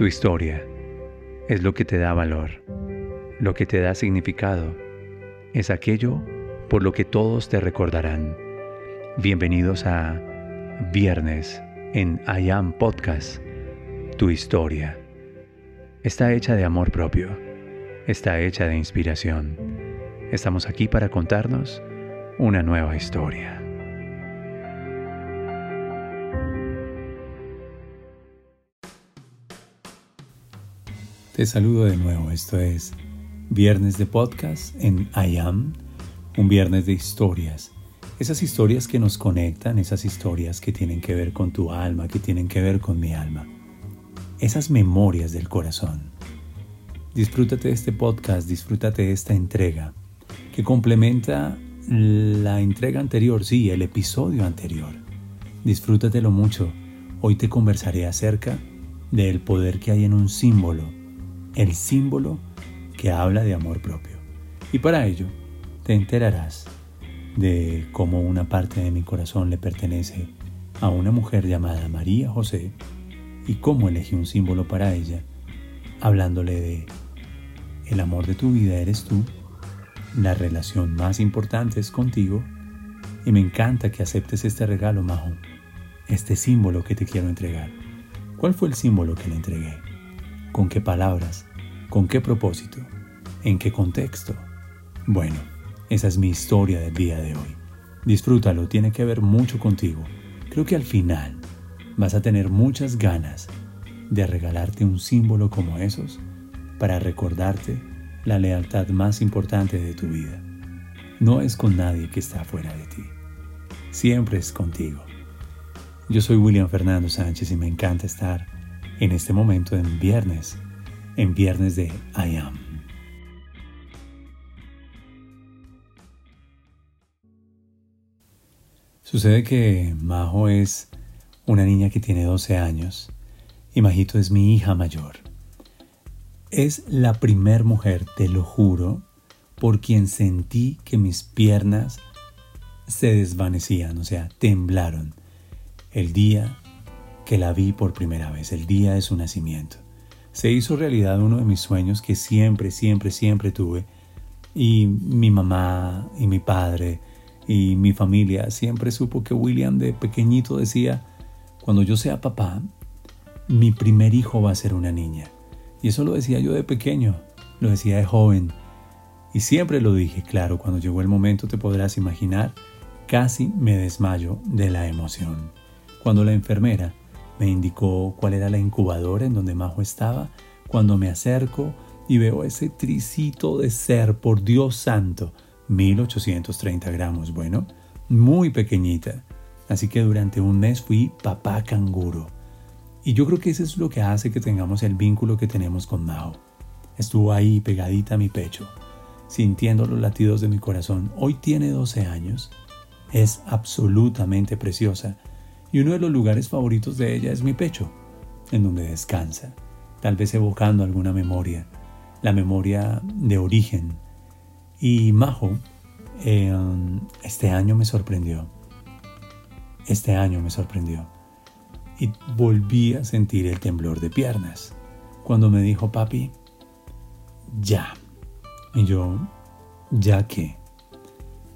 Tu historia es lo que te da valor, lo que te da significado, es aquello por lo que todos te recordarán. Bienvenidos a Viernes en I Am Podcast. Tu historia está hecha de amor propio, está hecha de inspiración. Estamos aquí para contarnos una nueva historia. Te saludo de nuevo, esto es Viernes de Podcast en I Am, un viernes de historias. Esas historias que nos conectan, esas historias que tienen que ver con tu alma, que tienen que ver con mi alma. Esas memorias del corazón. Disfrútate de este podcast, disfrútate de esta entrega que complementa la entrega anterior, sí, el episodio anterior. Disfrútatelo mucho. Hoy te conversaré acerca del poder que hay en un símbolo el símbolo que habla de amor propio. Y para ello te enterarás de cómo una parte de mi corazón le pertenece a una mujer llamada María José y cómo elegí un símbolo para ella, hablándole de el amor de tu vida eres tú, la relación más importante es contigo y me encanta que aceptes este regalo, Majo, este símbolo que te quiero entregar. ¿Cuál fue el símbolo que le entregué? ¿Con qué palabras? ¿Con qué propósito? ¿En qué contexto? Bueno, esa es mi historia del día de hoy. Disfrútalo, tiene que ver mucho contigo. Creo que al final vas a tener muchas ganas de regalarte un símbolo como esos para recordarte la lealtad más importante de tu vida. No es con nadie que está fuera de ti. Siempre es contigo. Yo soy William Fernando Sánchez y me encanta estar en este momento en viernes, en viernes de I Am. Sucede que Majo es una niña que tiene 12 años y Majito es mi hija mayor. Es la primer mujer, te lo juro, por quien sentí que mis piernas se desvanecían, o sea, temblaron el día que la vi por primera vez, el día de su nacimiento. Se hizo realidad uno de mis sueños que siempre, siempre, siempre tuve. Y mi mamá y mi padre y mi familia siempre supo que William de pequeñito decía, cuando yo sea papá, mi primer hijo va a ser una niña. Y eso lo decía yo de pequeño, lo decía de joven. Y siempre lo dije, claro, cuando llegó el momento te podrás imaginar, casi me desmayo de la emoción. Cuando la enfermera me indicó cuál era la incubadora en donde Majo estaba. Cuando me acerco y veo ese tricito de ser, por Dios santo, 1830 gramos, bueno, muy pequeñita. Así que durante un mes fui papá canguro. Y yo creo que eso es lo que hace que tengamos el vínculo que tenemos con Mao. Estuvo ahí pegadita a mi pecho, sintiendo los latidos de mi corazón. Hoy tiene 12 años. Es absolutamente preciosa y uno de los lugares favoritos de ella es mi pecho, en donde descansa, tal vez evocando alguna memoria, la memoria de origen. Y Majo, em, este año me sorprendió, este año me sorprendió, y volví a sentir el temblor de piernas, cuando me dijo, papi, ya. Y yo, ¿ya qué?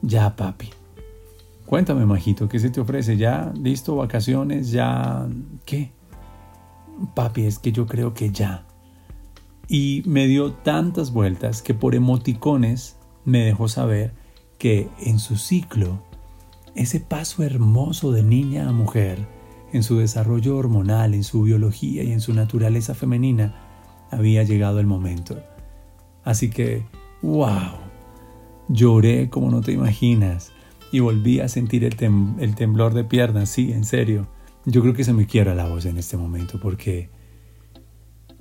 Ya, papi. Cuéntame, Majito, ¿qué se te ofrece? ¿Ya listo vacaciones? ¿Ya qué? Papi, es que yo creo que ya. Y me dio tantas vueltas que por emoticones me dejó saber que en su ciclo, ese paso hermoso de niña a mujer, en su desarrollo hormonal, en su biología y en su naturaleza femenina, había llegado el momento. Así que, wow, lloré como no te imaginas y volví a sentir el, temblor de piernas, sí, en serio. Yo creo que se me quiera la voz en este momento porque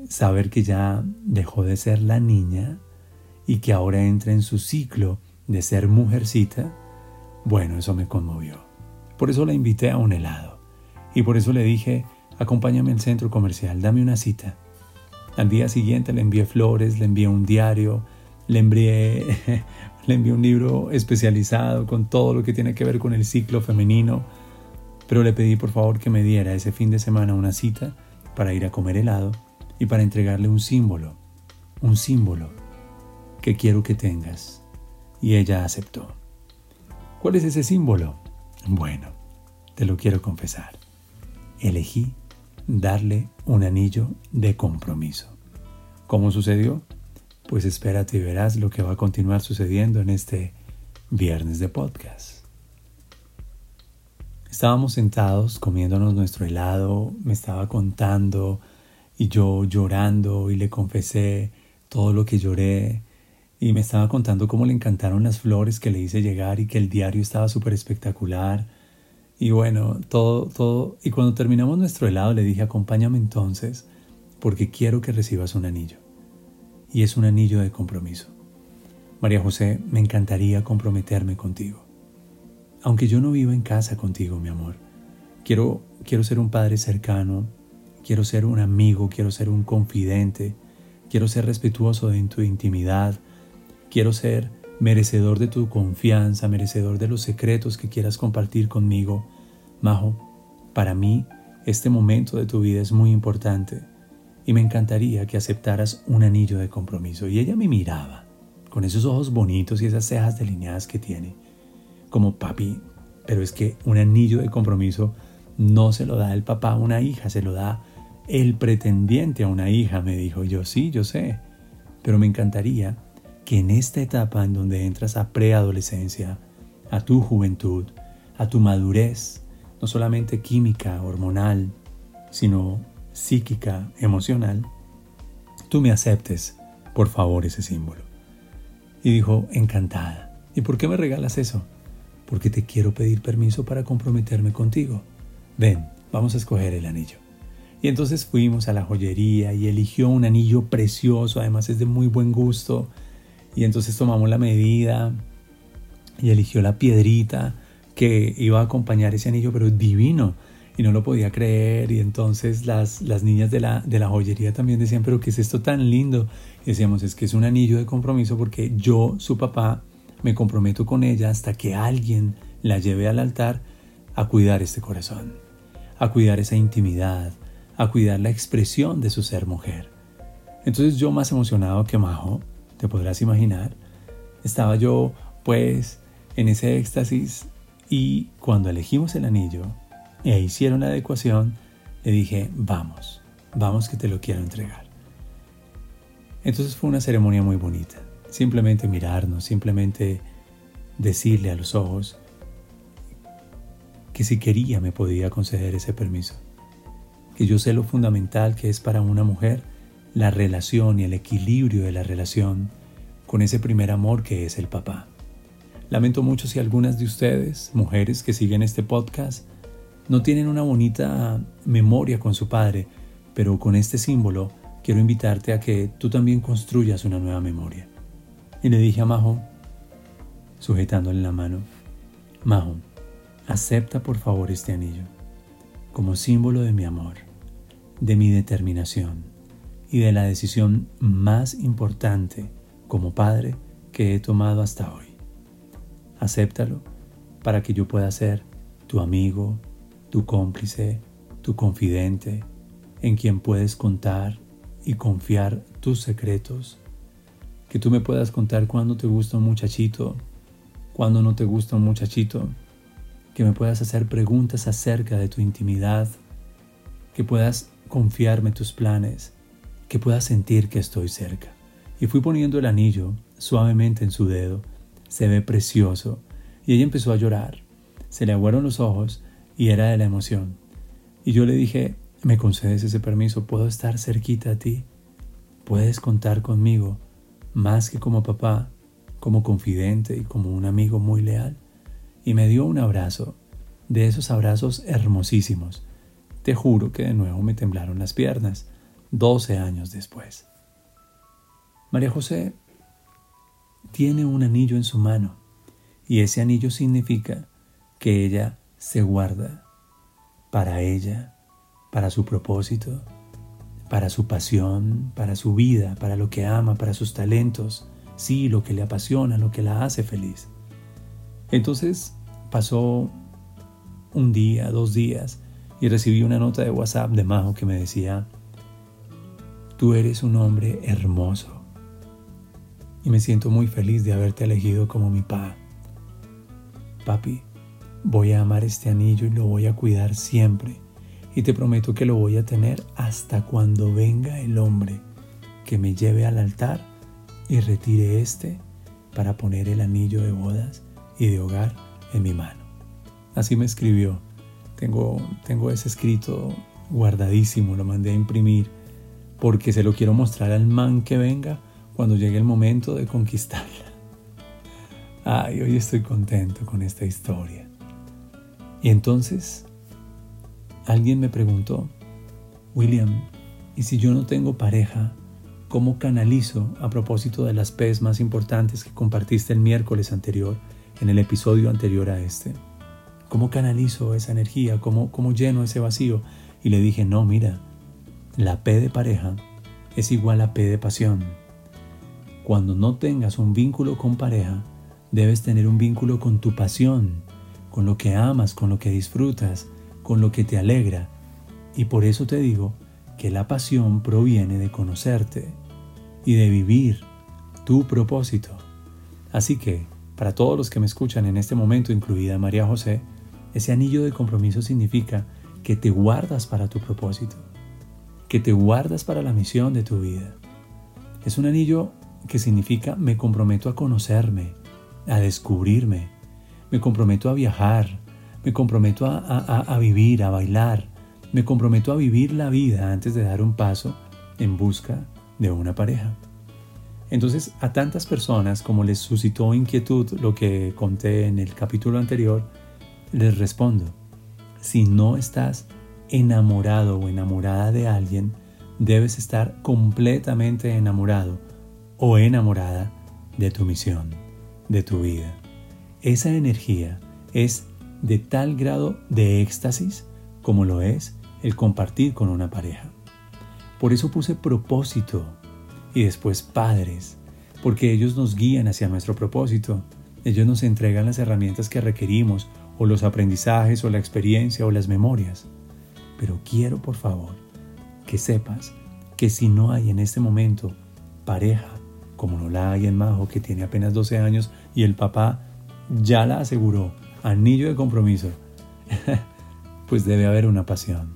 saber que ya dejó de ser la niña y que ahora entra en su ciclo de ser mujercita, bueno, eso me conmovió. Por eso la invité a un helado y por eso le dije, acompáñame al centro comercial, dame una cita. Al día siguiente le envié flores, le envié un diario, le envié le envié un libro especializado con todo lo que tiene que ver con el ciclo femenino, pero le pedí por favor que me diera ese fin de semana una cita para ir a comer helado y para entregarle un símbolo, un símbolo que quiero que tengas. Y ella aceptó. ¿Cuál es ese símbolo? Bueno, te lo quiero confesar. Elegí darle un anillo de compromiso. ¿Cómo sucedió? Pues espérate y verás lo que va a continuar sucediendo en este viernes de podcast. Estábamos sentados comiéndonos nuestro helado, me estaba contando y yo llorando y le confesé todo lo que lloré y me estaba contando cómo le encantaron las flores que le hice llegar y que el diario estaba súper espectacular y bueno, todo, todo. Y cuando terminamos nuestro helado le dije, acompáñame entonces, porque quiero que recibas un anillo. Y es un anillo de compromiso. María José, me encantaría comprometerme contigo. Aunque yo no viva en casa contigo, mi amor, quiero, quiero ser un padre cercano, quiero ser un amigo, quiero ser un confidente, quiero ser respetuoso de tu intimidad, quiero ser merecedor de tu confianza, merecedor de los secretos que quieras compartir conmigo. Majo, para mí este momento de tu vida es muy importante y me encantaría que aceptaras un anillo de compromiso. Y ella me miraba con esos ojos bonitos y esas cejas delineadas que tiene, como papi, pero es que un anillo de compromiso no se lo da el papá a una hija, se lo da el pretendiente a una hija, me dijo yo, sí, yo sé, pero me encantaría que en esta etapa en donde entras a preadolescencia, a tu juventud, a tu madurez, no solamente química, hormonal, sino psíquica, emocional, tú me aceptes, por favor, ese símbolo. Y dijo, encantada. ¿Y por qué me regalas eso? Porque te quiero pedir permiso para comprometerme contigo. Ven, vamos a escoger el anillo. Y entonces fuimos a la joyería y eligió un anillo precioso, además es de muy buen gusto, y entonces tomamos la medida y eligió la piedrita que iba a acompañar ese anillo, pero divino. Y no lo podía creer. Y entonces las, las niñas de la, de la joyería también decían, pero ¿qué es esto tan lindo? Y decíamos, es que es un anillo de compromiso porque yo, su papá, me comprometo con ella hasta que alguien la lleve al altar a cuidar este corazón, a cuidar esa intimidad, a cuidar la expresión de su ser mujer. Entonces yo más emocionado que Majo, te podrás imaginar. Estaba yo pues en ese éxtasis y cuando elegimos el anillo e hicieron la adecuación, le dije, vamos, vamos que te lo quiero entregar. Entonces fue una ceremonia muy bonita. Simplemente mirarnos, simplemente decirle a los ojos que si quería me podía conceder ese permiso. Que yo sé lo fundamental que es para una mujer la relación y el equilibrio de la relación con ese primer amor que es el papá. Lamento mucho si algunas de ustedes, mujeres que siguen este podcast, no tienen una bonita memoria con su padre, pero con este símbolo quiero invitarte a que tú también construyas una nueva memoria. Y le dije a Majo, sujetándole la mano, Majo, acepta por favor este anillo como símbolo de mi amor, de mi determinación y de la decisión más importante como padre que he tomado hasta hoy. Acéptalo para que yo pueda ser tu amigo, tu cómplice, tu confidente, en quien puedes contar y confiar tus secretos. Que tú me puedas contar cuando te gusta un muchachito, cuando no te gusta un muchachito. Que me puedas hacer preguntas acerca de tu intimidad. Que puedas confiarme tus planes que pueda sentir que estoy cerca. Y fui poniendo el anillo suavemente en su dedo. Se ve precioso. Y ella empezó a llorar. Se le aguaron los ojos y era de la emoción. Y yo le dije, ¿me concedes ese permiso? ¿Puedo estar cerquita a ti? ¿Puedes contar conmigo más que como papá, como confidente y como un amigo muy leal? Y me dio un abrazo, de esos abrazos hermosísimos. Te juro que de nuevo me temblaron las piernas. 12 años después. María José tiene un anillo en su mano y ese anillo significa que ella se guarda para ella, para su propósito, para su pasión, para su vida, para lo que ama, para sus talentos, sí, lo que le apasiona, lo que la hace feliz. Entonces pasó un día, dos días, y recibí una nota de WhatsApp de Majo que me decía, Tú eres un hombre hermoso y me siento muy feliz de haberte elegido como mi pa. Papi, voy a amar este anillo y lo voy a cuidar siempre y te prometo que lo voy a tener hasta cuando venga el hombre que me lleve al altar y retire este para poner el anillo de bodas y de hogar en mi mano. Así me escribió. Tengo, tengo ese escrito guardadísimo, lo mandé a imprimir porque se lo quiero mostrar al man que venga cuando llegue el momento de conquistarla. Ay, hoy estoy contento con esta historia. Y entonces, alguien me preguntó, William, ¿y si yo no tengo pareja, cómo canalizo a propósito de las P's más importantes que compartiste el miércoles anterior, en el episodio anterior a este? ¿Cómo canalizo esa energía? ¿Cómo, cómo lleno ese vacío? Y le dije, no, mira, la P de pareja es igual a P de pasión. Cuando no tengas un vínculo con pareja, debes tener un vínculo con tu pasión, con lo que amas, con lo que disfrutas, con lo que te alegra. Y por eso te digo que la pasión proviene de conocerte y de vivir tu propósito. Así que, para todos los que me escuchan en este momento, incluida María José, ese anillo de compromiso significa que te guardas para tu propósito, que te guardas para la misión de tu vida. Es un anillo que significa me comprometo a conocerme, a descubrirme, me comprometo a viajar, me comprometo a, vivir, a bailar, me comprometo a vivir la vida antes de dar un paso en busca de una pareja. Entonces, a tantas personas como les suscitó inquietud lo que conté en el capítulo anterior, les respondo, si no estás enamorado o enamorada de alguien, debes estar completamente enamorado o enamorada de tu misión, de tu vida. Esa energía es de tal grado de éxtasis como lo es el compartir con una pareja. Por eso puse propósito y después padres, porque ellos nos guían hacia nuestro propósito. Ellos nos entregan las herramientas que requerimos, o los aprendizajes, o la experiencia, o las memorias. Pero quiero, por favor, que sepas que si no hay en este momento pareja como no la hay en Majo, que tiene apenas 12 años y el papá ya la aseguró, anillo de compromiso, pues debe haber una pasión.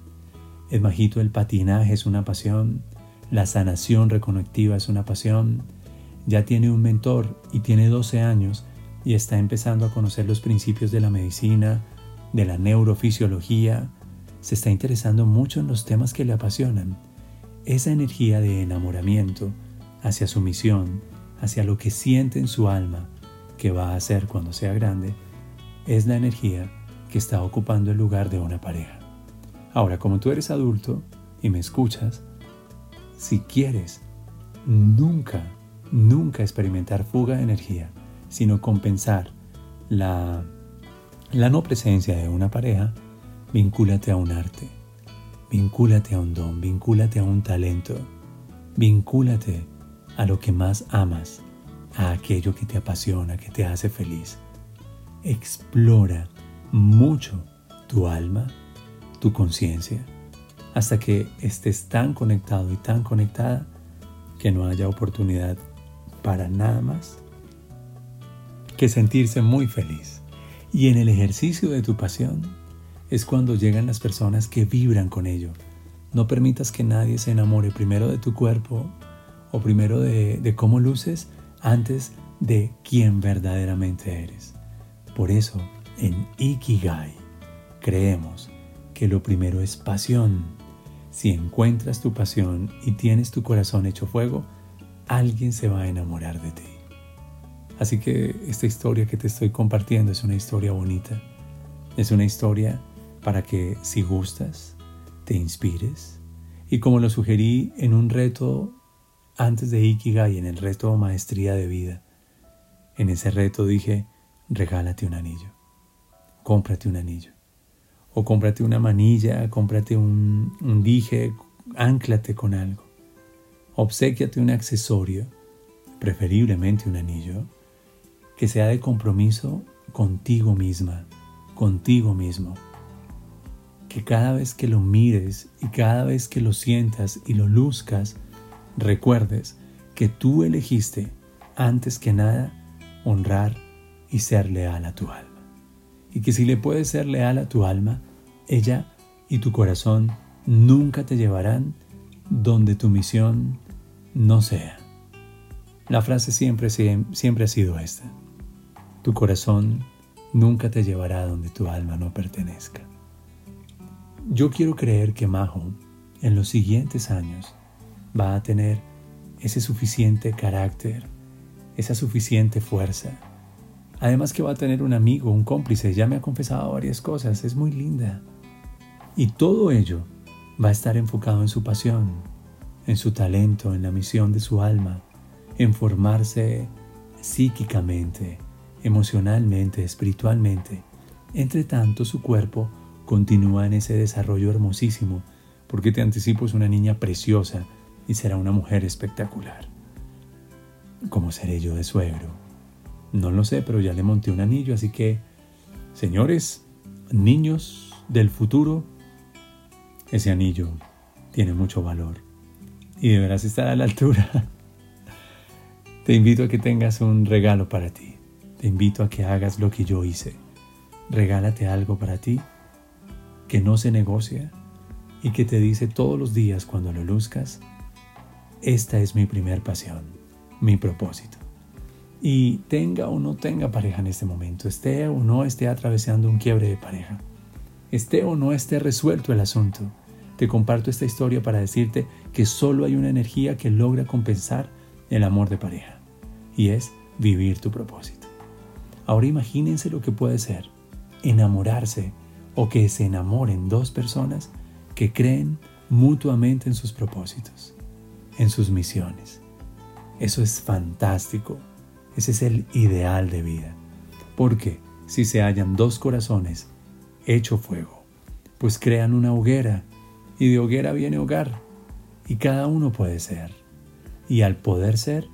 El Majito, el patinaje es una pasión, la sanación reconectiva es una pasión, ya tiene un mentor y tiene 12 años y está empezando a conocer los principios de la medicina, de la neurofisiología, se está interesando mucho en los temas que le apasionan. Esa energía de enamoramiento, hacia su misión, hacia lo que siente en su alma que va a hacer cuando sea grande, es la energía que está ocupando el lugar de una pareja. Ahora, como tú eres adulto y me escuchas, si quieres nunca, nunca experimentar fuga de energía, sino compensar la, la no presencia de una pareja, vincúlate a un arte, vincúlate a un don, vincúlate a un talento, vincúlate a lo que más amas, a aquello que te apasiona, que te hace feliz. Explora mucho tu alma, tu conciencia, hasta que estés tan conectado y tan conectada que no haya oportunidad para nada más que sentirse muy feliz. Y en el ejercicio de tu pasión es cuando llegan las personas que vibran con ello. No permitas que nadie se enamore primero de tu cuerpo o primero de, cómo luces antes de quién verdaderamente eres. Por eso, en Ikigai, creemos que lo primero es pasión. Si encuentras tu pasión y tienes tu corazón hecho fuego, alguien se va a enamorar de ti. Así que esta historia que te estoy compartiendo es una historia bonita. Es una historia para que si gustas, te inspires. Y como lo sugerí en un reto antes de Ikigai en el reto Maestría de Vida. En ese reto dije, regálate un anillo, cómprate un anillo. O cómprate una manilla, cómprate un, dije, anclate con algo. Obsequiate un accesorio, preferiblemente un anillo, que sea de compromiso contigo misma, contigo mismo. Que cada vez que lo mires y cada vez que lo sientas y lo luzcas, recuerdes que tú elegiste antes que nada honrar y ser leal a tu alma. Y que si le puedes ser leal a tu alma, ella y tu corazón nunca te llevarán donde tu misión no sea. La frase siempre, siempre ha sido esta. Tu corazón nunca te llevará donde tu alma no pertenezca. Yo quiero creer que Majo en los siguientes años va a tener ese suficiente carácter, esa suficiente fuerza. Además que va a tener un amigo, un cómplice, ya me ha confesado varias cosas, es muy linda. Y todo ello va a estar enfocado en su pasión, en su talento, en la misión de su alma, en formarse psíquicamente, emocionalmente, espiritualmente. Entre tanto, su cuerpo continúa en ese desarrollo hermosísimo, porque te anticipo es una niña preciosa y será una mujer espectacular. ¿Cómo seré yo de suegro? No lo sé, pero ya le monté un anillo, así que, señores, niños del futuro, ese anillo tiene mucho valor y deberás estar a la altura. Te invito a que tengas un regalo para ti. Te invito a que hagas lo que yo hice. Regálate algo para ti que no se negocia y que te dice todos los días cuando lo luzcas, esta es mi primer pasión, mi propósito. Y tenga o no tenga pareja en este momento, esté o no esté atravesando un quiebre de pareja, esté o no esté resuelto el asunto, te comparto esta historia para decirte que solo hay una energía que logra compensar el amor de pareja, y es vivir tu propósito. Ahora imagínense lo que puede ser enamorarse o que se enamoren dos personas que creen mutuamente en sus propósitos, en sus misiones. Eso es fantástico. Ese es el ideal de vida. Porque si se hallan dos corazones hecho fuego, pues crean una hoguera y de hoguera viene hogar y cada uno puede ser. Y al poder ser,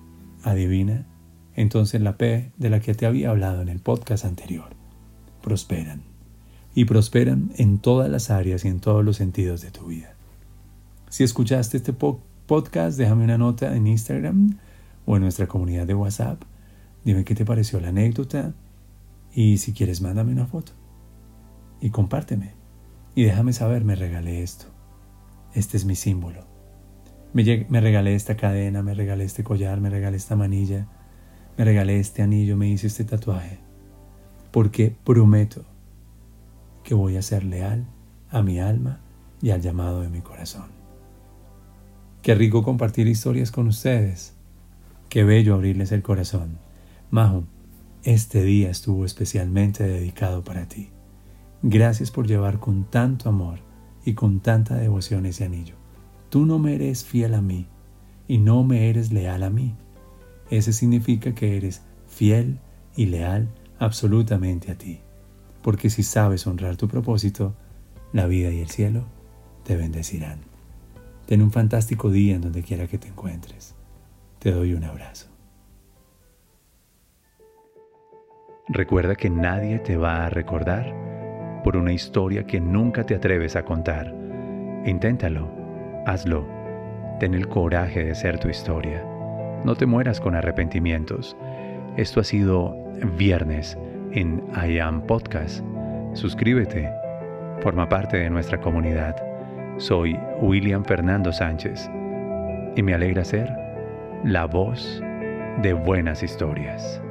adivina, entonces la P de la que te había hablado en el podcast anterior, prosperan y prosperan en todas las áreas y en todos los sentidos de tu vida. Si escuchaste este podcast, déjame una nota en Instagram o en nuestra comunidad de WhatsApp. Dime qué te pareció la anécdota y si quieres mándame una foto y compárteme y déjame saber, me regalé esto. Este es mi símbolo. Me, me regalé esta cadena, me regalé este collar, me regalé esta manilla, me regalé este anillo, me hice este tatuaje. Porque prometo que voy a ser leal a mi alma y al llamado de mi corazón. Qué rico compartir historias con ustedes. Qué bello abrirles el corazón. Majo, este día estuvo especialmente dedicado para ti. Gracias por llevar con tanto amor y con tanta devoción ese anillo. Tú no me eres fiel a mí y no me eres leal a mí. Ese significa que eres fiel y leal absolutamente a ti porque si sabes honrar tu propósito, la vida y el cielo te bendecirán. Ten un fantástico día en donde quiera que te encuentres. Te doy un abrazo. Recuerda que nadie te va a recordar por una historia que nunca te atreves a contar. Inténtalo, hazlo, ten el coraje de ser tu historia. No te mueras con arrepentimientos. Esto ha sido Viernes en I Am Podcast. Suscríbete, forma parte de nuestra comunidad. Soy William Fernando Sánchez y me alegra ser la voz de buenas historias.